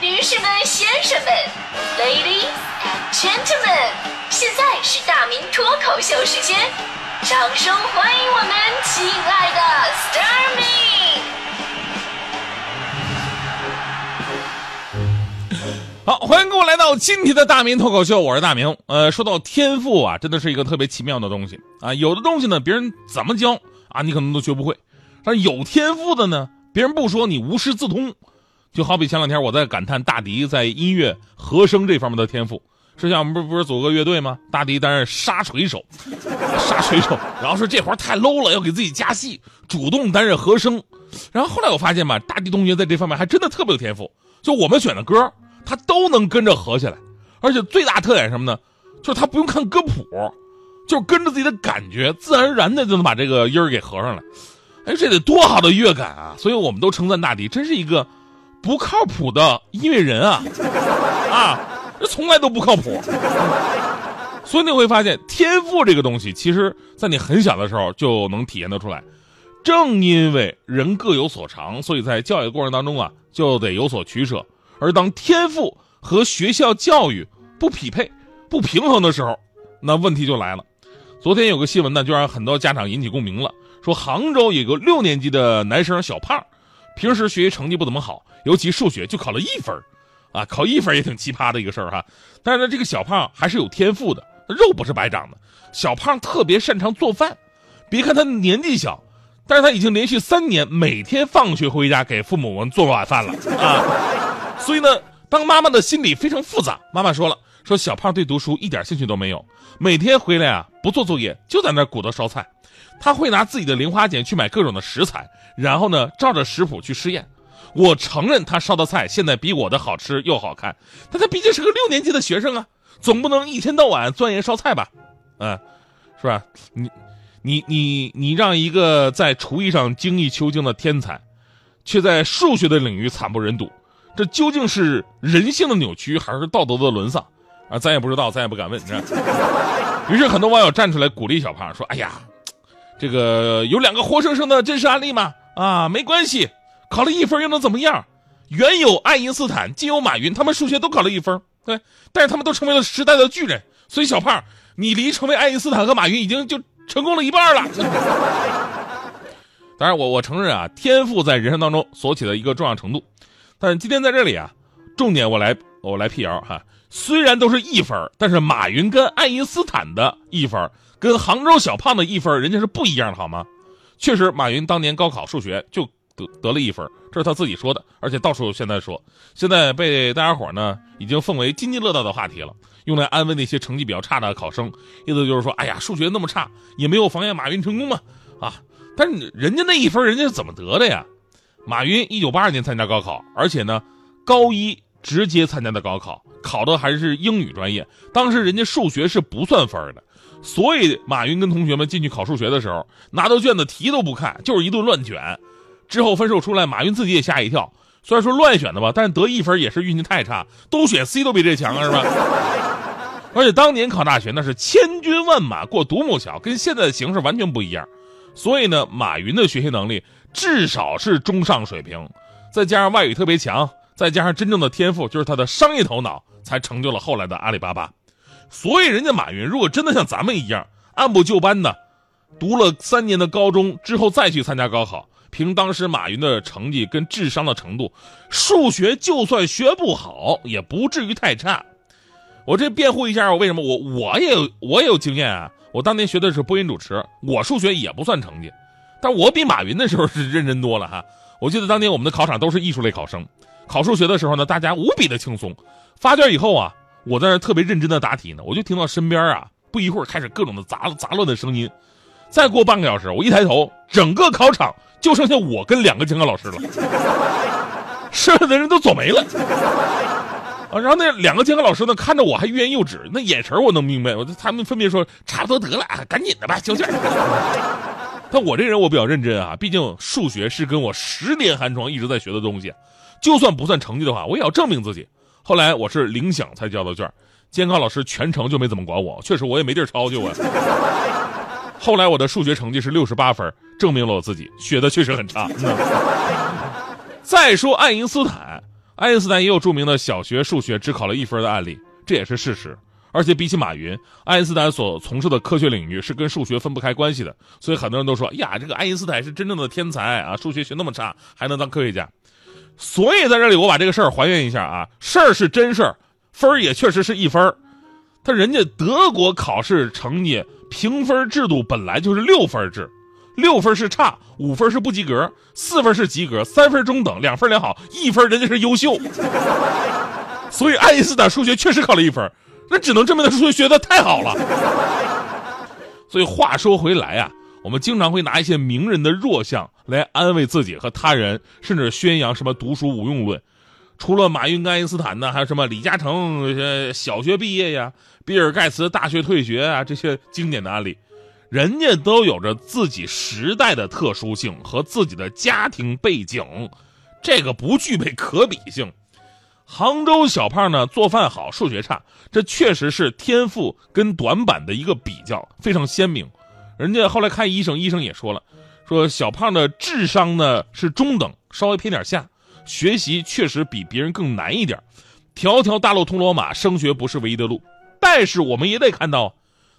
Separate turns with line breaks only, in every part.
女士们、先生们，Ladies and Gentlemen，现在是大明脱口秀时间，掌声欢迎我们亲爱的 s t a r m y
好，欢迎各位来到今天的大明脱口秀，我是大明。呃，说到天赋啊，真的是一个特别奇妙的东西啊。有的东西呢，别人怎么教啊，你可能都学不会；但是有天赋的呢，别人不说，你无师自通。就好比前两天我在感叹大迪在音乐和声这方面的天赋。之前我们不不是组个乐队吗？大迪担任沙锤手，沙锤手，然后说这活太 low 了，要给自己加戏，主动担任和声。然后后来我发现吧，大迪同学在这方面还真的特别有天赋。就我们选的歌，他都能跟着合起来，而且最大特点什么呢？就是他不用看歌谱，就是跟着自己的感觉，自然而然的就能把这个音儿给合上来。哎，这得多好的乐感啊！所以我们都称赞大迪，真是一个。不靠谱的音乐人啊，啊，这从来都不靠谱。所以你会发现，天赋这个东西，其实在你很小的时候就能体验得出来。正因为人各有所长，所以在教育过程当中啊，就得有所取舍。而当天赋和学校教育不匹配、不平衡的时候，那问题就来了。昨天有个新闻呢，就让很多家长引起共鸣了，说杭州有个六年级的男生小胖。平时学习成绩不怎么好，尤其数学就考了一分啊，考一分也挺奇葩的一个事儿哈。但是呢，这个小胖还是有天赋的，肉不是白长的。小胖特别擅长做饭，别看他年纪小，但是他已经连续三年每天放学回家给父母们做晚饭了啊。所以呢，当妈妈的心里非常复杂。妈妈说了，说小胖对读书一点兴趣都没有，每天回来啊不做作业，就在那鼓捣烧菜。他会拿自己的零花钱去买各种的食材，然后呢，照着食谱去试验。我承认他烧的菜现在比我的好吃又好看，但他毕竟是个六年级的学生啊，总不能一天到晚钻研烧菜吧？嗯，是吧？你、你、你、你让一个在厨艺上精益求精的天才，却在数学的领域惨不忍睹，这究竟是人性的扭曲还是道德的沦丧？啊，咱也不知道，咱也不敢问。是于是很多网友站出来鼓励小胖说：“哎呀。”这个有两个活生生的真实案例吗？啊，没关系，考了一分又能怎么样？原有爱因斯坦，今有马云，他们数学都考了一分，对，但是他们都成为了时代的巨人。所以小胖，你离成为爱因斯坦和马云已经就成功了一半了。当然，我我承认啊，天赋在人生当中所起的一个重要程度。但是今天在这里啊，重点我来我来辟谣哈。虽然都是一分，但是马云跟爱因斯坦的一分。跟杭州小胖的一分，人家是不一样的，好吗？确实，马云当年高考数学就得得了一分，这是他自己说的，而且到处现在说，现在被大家伙呢已经奉为津津乐道的话题了，用来安慰那些成绩比较差的考生，意思就是说，哎呀，数学那么差，也没有妨碍马云成功嘛，啊！但是人家那一分，人家是怎么得的呀？马云一九八二年参加高考，而且呢，高一直接参加的高考，考的还是英语专业，当时人家数学是不算分的。所以，马云跟同学们进去考数学的时候，拿到卷子题都不看，就是一顿乱卷。之后分数出来，马云自己也吓一跳。虽然说乱选的吧，但是得一分也是运气太差，都选 C 都比这强是吧？而且当年考大学那是千军万马过独木桥，跟现在的形势完全不一样。所以呢，马云的学习能力至少是中上水平，再加上外语特别强，再加上真正的天赋，就是他的商业头脑，才成就了后来的阿里巴巴。所以，人家马云如果真的像咱们一样按部就班的读了三年的高中之后再去参加高考，凭当时马云的成绩跟智商的程度，数学就算学不好也不至于太差。我这辩护一下，我为什么我我也我也有经验啊？我当年学的是播音主持，我数学也不算成绩，但我比马云那时候是认真多了哈。我记得当年我们的考场都是艺术类考生，考数学的时候呢，大家无比的轻松。发卷以后啊。我在那特别认真的答题呢，我就听到身边啊，不一会儿开始各种的杂杂乱的声音。再过半个小时，我一抬头，整个考场就剩下我跟两个监考老师了，剩下的人都走没了。啊，然后那两个监考老师呢，看着我还欲言又止，那眼神我能明白，我他们分别说差不多得了，赶紧的吧，交卷。但我这人我比较认真啊，毕竟数学是跟我十年寒窗一直在学的东西，就算不算成绩的话，我也要证明自己。后来我是铃响才交的卷，监考老师全程就没怎么管我，确实我也没地抄去啊。后来我的数学成绩是六十八分，证明了我自己学的确实很差。再说爱因斯坦，爱因斯坦也有著名的小学数学只考了一分的案例，这也是事实。而且比起马云，爱因斯坦所从事的科学领域是跟数学分不开关系的，所以很多人都说呀，这个爱因斯坦是真正的天才啊，数学学那么差还能当科学家。所以在这里我把这个事儿还原一下啊，事儿是真事儿，分儿也确实是一分儿。他人家德国考试成绩评分制度本来就是六分制，六分是差，五分是不及格，四分是及格，三分中等，两分良好，一分人家是优秀。所以爱因斯坦数学确实考了一分。那只能证明他数学学的太好了。所以话说回来啊，我们经常会拿一些名人的弱项来安慰自己和他人，甚至宣扬什么读书无用论。除了马云、爱因斯坦呢，还有什么李嘉诚呃小学毕业呀，比尔盖茨大学退学啊，这些经典的案例，人家都有着自己时代的特殊性和自己的家庭背景，这个不具备可比性。杭州小胖呢，做饭好，数学差，这确实是天赋跟短板的一个比较，非常鲜明。人家后来看医生，医生也说了，说小胖的智商呢是中等，稍微偏点下，学习确实比别人更难一点。条条大路通罗马，升学不是唯一的路。但是我们也得看到，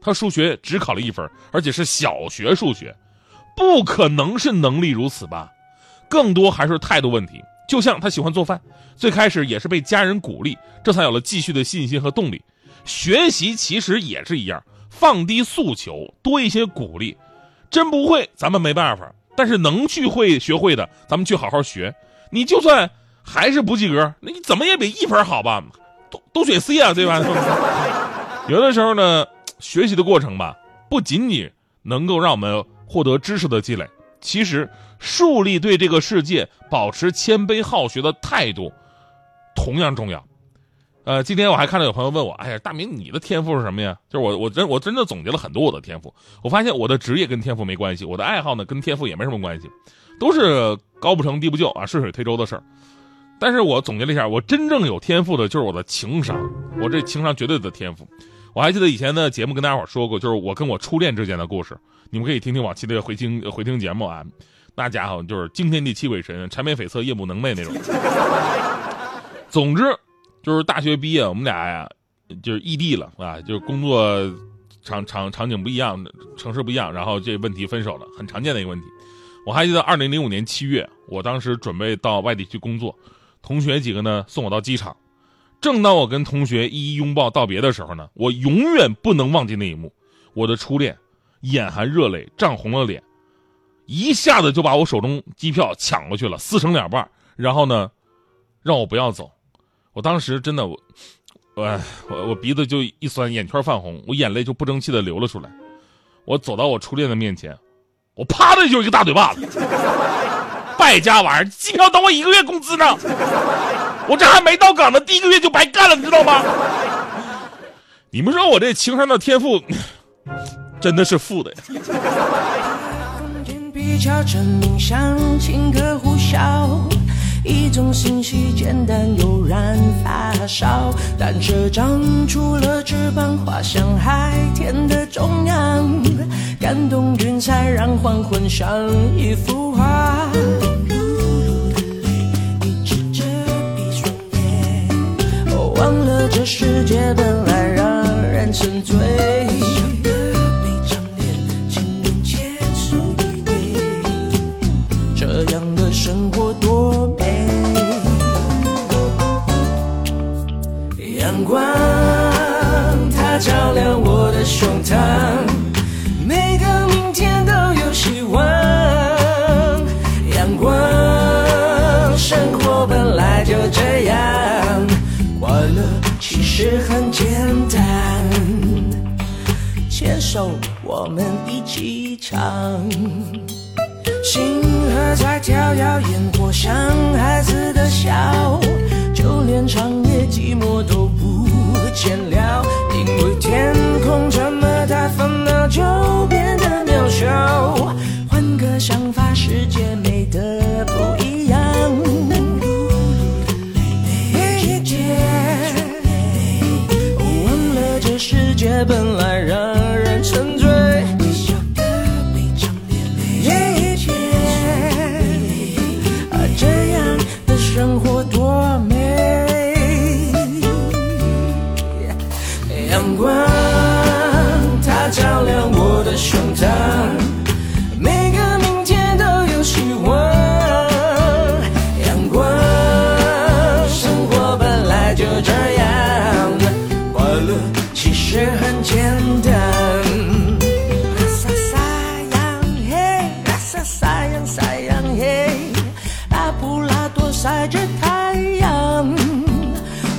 他数学只考了一分，而且是小学数学，不可能是能力如此吧？更多还是态度问题。就像他喜欢做饭，最开始也是被家人鼓励，这才有了继续的信心和动力。学习其实也是一样，放低诉求，多一些鼓励。真不会，咱们没办法。但是能去会学会的，咱们去好好学。你就算还是不及格，那你怎么也比一分好吧？都都选 C 啊，对吧？有的时候呢，学习的过程吧，不仅仅能够让我们获得知识的积累。其实，树立对这个世界保持谦卑好学的态度，同样重要。呃，今天我还看到有朋友问我：“哎呀，大明，你的天赋是什么呀？”就是我，我真我真的总结了很多我的天赋。我发现我的职业跟天赋没关系，我的爱好呢跟天赋也没什么关系，都是高不成低不就啊，顺水推舟的事儿。但是我总结了一下，我真正有天赋的就是我的情商，我这情商绝对的天赋。我还记得以前的节目跟大家伙说过，就是我跟我初恋之间的故事，你们可以听听往期的回听回听节目啊。那家伙就是惊天地泣鬼神、缠绵悱恻、夜不能寐那种。总之，就是大学毕业，我们俩呀就是异地了啊，就是工作场场场景不一样，城市不一样，然后这问题分手了，很常见的一个问题。我还记得二零零五年七月，我当时准备到外地去工作，同学几个呢送我到机场。正当我跟同学一一拥抱道别的时候呢，我永远不能忘记那一幕。我的初恋，眼含热泪，涨红了脸，一下子就把我手中机票抢过去了，撕成两半，然后呢，让我不要走。我当时真的，我，我，我，我鼻子就一酸，眼圈泛红，我眼泪就不争气的流了出来。我走到我初恋的面前，我啪的就一个大嘴巴子。败家玩意儿，机票等我一个月工资呢，我这还没到岗呢，第一个月就白干了，你知道吗？你们说我这情商的天赋 真的是负的呀。
一种信息简单又燃发烧，单车长出了翅膀，滑向海天的中央，感动云彩，让黄昏像一幅画。沉醉，每张脸，情人节，送给你的。这样的生活多美，阳光它照亮我的胸膛，每个明天都有希望。阳光，生活本来就这样，快乐其实很简单。们一起唱。星河在跳跃，烟火像孩子的笑，就连长夜寂寞都不见了。因为天空这么大，烦恼就变得渺小。换个想法，世界美得不一样。忘了这世界本着太阳，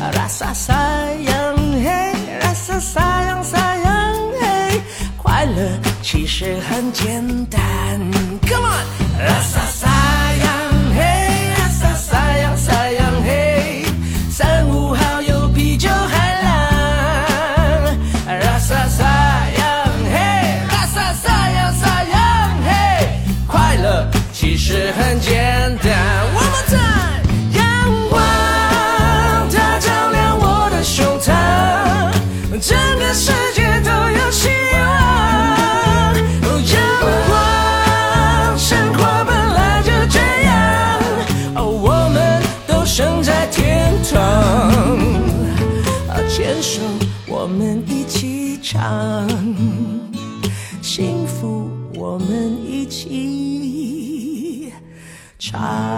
啊，拉萨，萨扬，嘿，拉萨，萨扬，萨扬，嘿，快乐其实很简单。幸福我们一起唱。